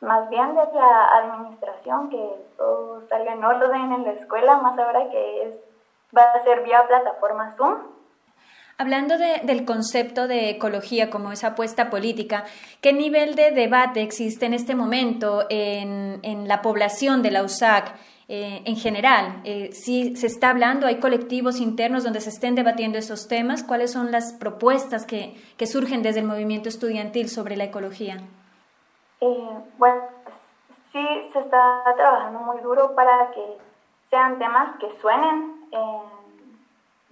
más bien de la administración, que todo salga en orden en la escuela, más ahora que es va a ser vía plataforma Zoom. Hablando de, del concepto de ecología como esa apuesta política, ¿qué nivel de debate existe en este momento en, en la población de la USAC eh, en general? Eh, si se está hablando, hay colectivos internos donde se estén debatiendo esos temas, ¿cuáles son las propuestas que, que surgen desde el movimiento estudiantil sobre la ecología? Eh, bueno, sí se está trabajando muy duro para que sean temas que suenen en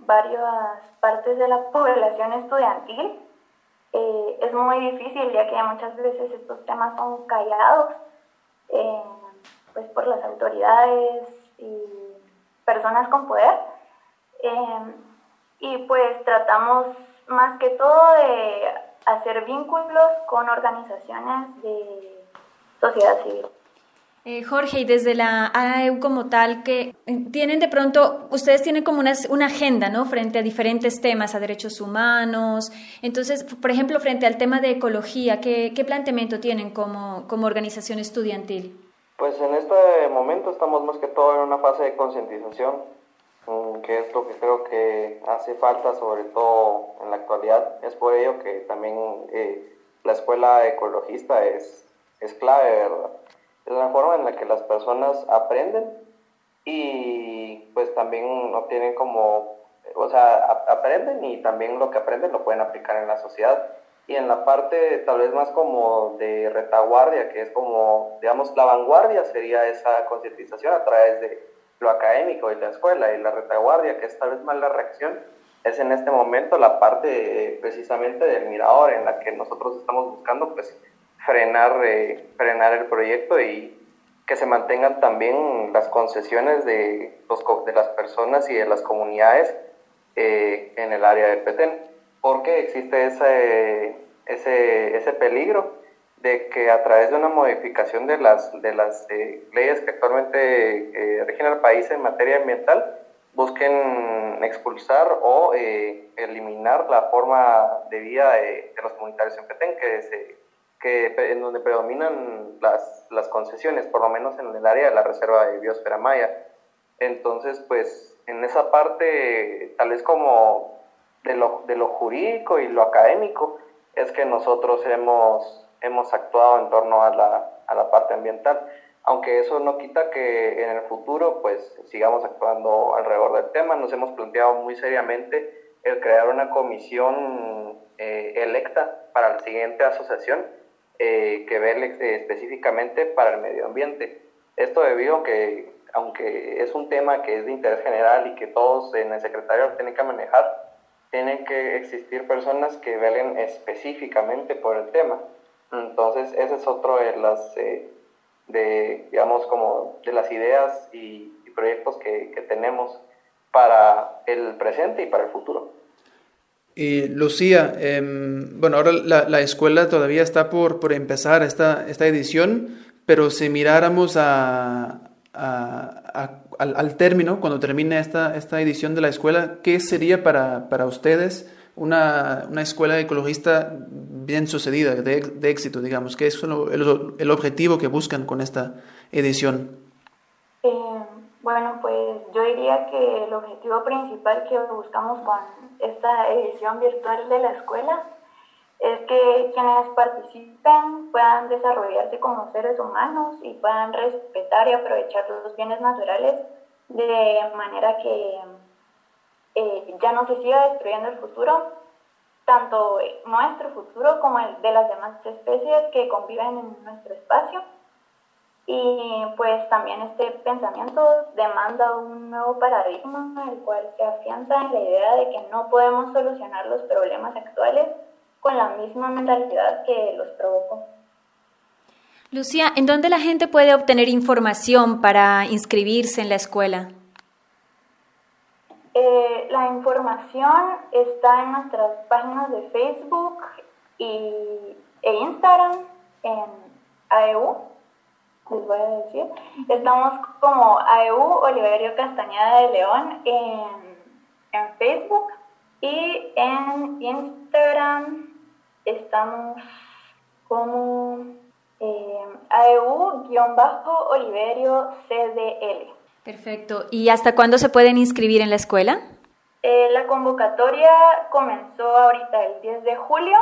varias partes de la población estudiantil. Eh, es muy difícil ya que muchas veces estos temas son callados eh, pues por las autoridades y personas con poder. Eh, y pues tratamos más que todo de hacer vínculos con organizaciones de sociedad civil. Eh, Jorge, y desde la AEU como tal, que eh, tienen de pronto, ustedes tienen como una, agenda, ¿no? Frente a diferentes temas, a derechos humanos. Entonces, por ejemplo, frente al tema de ecología, ¿qué, qué planteamiento tienen como, como organización estudiantil? Pues en este momento estamos más que todo en una fase de concientización, mm, que es lo que creo que hace falta, sobre todo en la actualidad. Es por ello que también eh, la escuela ecologista es, es clave, ¿verdad? Es una forma en la que las personas aprenden y pues también obtienen como, o sea, aprenden y también lo que aprenden lo pueden aplicar en la sociedad. Y en la parte tal vez más como de retaguardia, que es como, digamos, la vanguardia sería esa concientización a través de lo académico y la escuela, y la retaguardia, que es tal vez más la reacción, es en este momento la parte eh, precisamente del mirador en la que nosotros estamos buscando pues frenar, eh, frenar el proyecto y que se mantengan también las concesiones de, los, de las personas y de las comunidades eh, en el área de Petén, porque existe ese, ese, ese peligro de que a través de una modificación de las, de las eh, leyes que actualmente rigen al país en materia ambiental, busquen expulsar o eliminar la forma de vida de, de los comunitarios en Petén, que se que, en donde predominan las, las concesiones, por lo menos en el área de la Reserva de Biosfera Maya. Entonces, pues en esa parte, tal vez como de, lo, de lo jurídico y lo académico es que nosotros hemos, hemos actuado en torno a la, a la parte ambiental aunque eso no quita que en el futuro pues sigamos actuando alrededor del tema. Nos hemos planteado muy seriamente el crear una comisión eh, electa para la siguiente asociación eh, que ve eh, específicamente para el medio ambiente. Esto debido a que, aunque es un tema que es de interés general y que todos en el secretario tienen que manejar, tienen que existir personas que velen específicamente por el tema. Entonces, ese es otro de las de, digamos, como de las ideas y, proyectos que, tenemos para el presente y para el futuro. Y Lucía, em, bueno, ahora la, la, escuela todavía está por, por empezar esta, esta edición, pero si miráramos a, al, término, cuando termine esta, esta edición de la escuela, ¿qué sería para, para ustedes una, una, escuela ecologista bien sucedida, de, de éxito, digamos? ¿Qué es el, el, objetivo que buscan con esta edición? Bueno, pues yo diría que el objetivo principal que buscamos con esta edición virtual de la escuela es que quienes participen puedan desarrollarse como seres humanos y puedan respetar y aprovechar los bienes naturales de manera que eh, ya no se siga destruyendo el futuro, tanto nuestro futuro como el de las demás especies que conviven en nuestro espacio. Y pues también este pensamiento demanda un nuevo paradigma, el cual se afianza en la idea de que no podemos solucionar los problemas actuales con la misma mentalidad que los provocó. Lucía, ¿en dónde la gente puede obtener información para inscribirse en la escuela? Eh, la información está en nuestras páginas de Facebook y, e Instagram, en AEU, les voy a decir. Estamos como AEU Oliverio Castañeda de León en, en Facebook y en Instagram estamos como eh, AEU-Oliverio CDL. Perfecto. ¿Y hasta cuándo se pueden inscribir en la escuela? Eh, la convocatoria comenzó ahorita el 10 de julio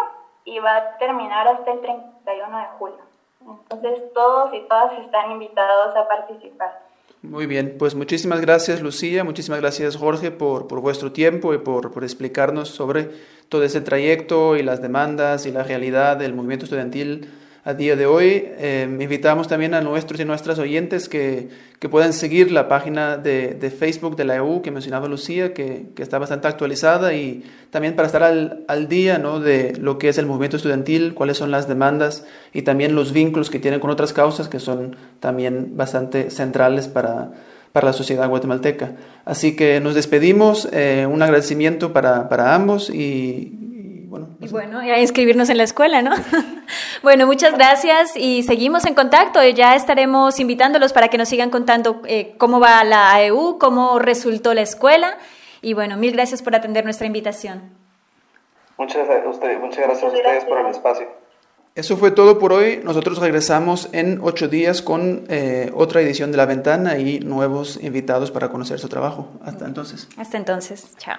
y va a terminar hasta el 31 de julio. Entonces todos y todas están invitados a participar. Muy bien, pues muchísimas gracias Lucía, muchísimas gracias Jorge por, por vuestro tiempo y por, por, explicarnos sobre todo ese trayecto y las demandas y la realidad del movimiento estudiantil a día de hoy. Eh, invitamos también a nuestros y nuestras oyentes que, que puedan seguir la página de, de, Facebook de la EU que mencionaba Lucía, que, que, está bastante actualizada y también para estar al, al, día ¿no? de lo que es el movimiento estudiantil, cuáles son las demandas y también los vínculos que tienen con otras causas que son también bastante centrales para, para la sociedad guatemalteca. Así que nos despedimos, eh, un agradecimiento para, para ambos y, bueno, y bueno, y a inscribirnos en la escuela, ¿no? <laughs> bueno, muchas gracias y seguimos en contacto. Ya estaremos invitándolos para que nos sigan contando eh, cómo va la AEU, cómo resultó la escuela. Y bueno, mil gracias por atender nuestra invitación. Muchas, usted, muchas gracias a ustedes por el espacio. Eso fue todo por hoy. Nosotros regresamos en ocho días con eh, otra edición de La Ventana y nuevos invitados para conocer su trabajo. Hasta entonces. Hasta entonces. Chao.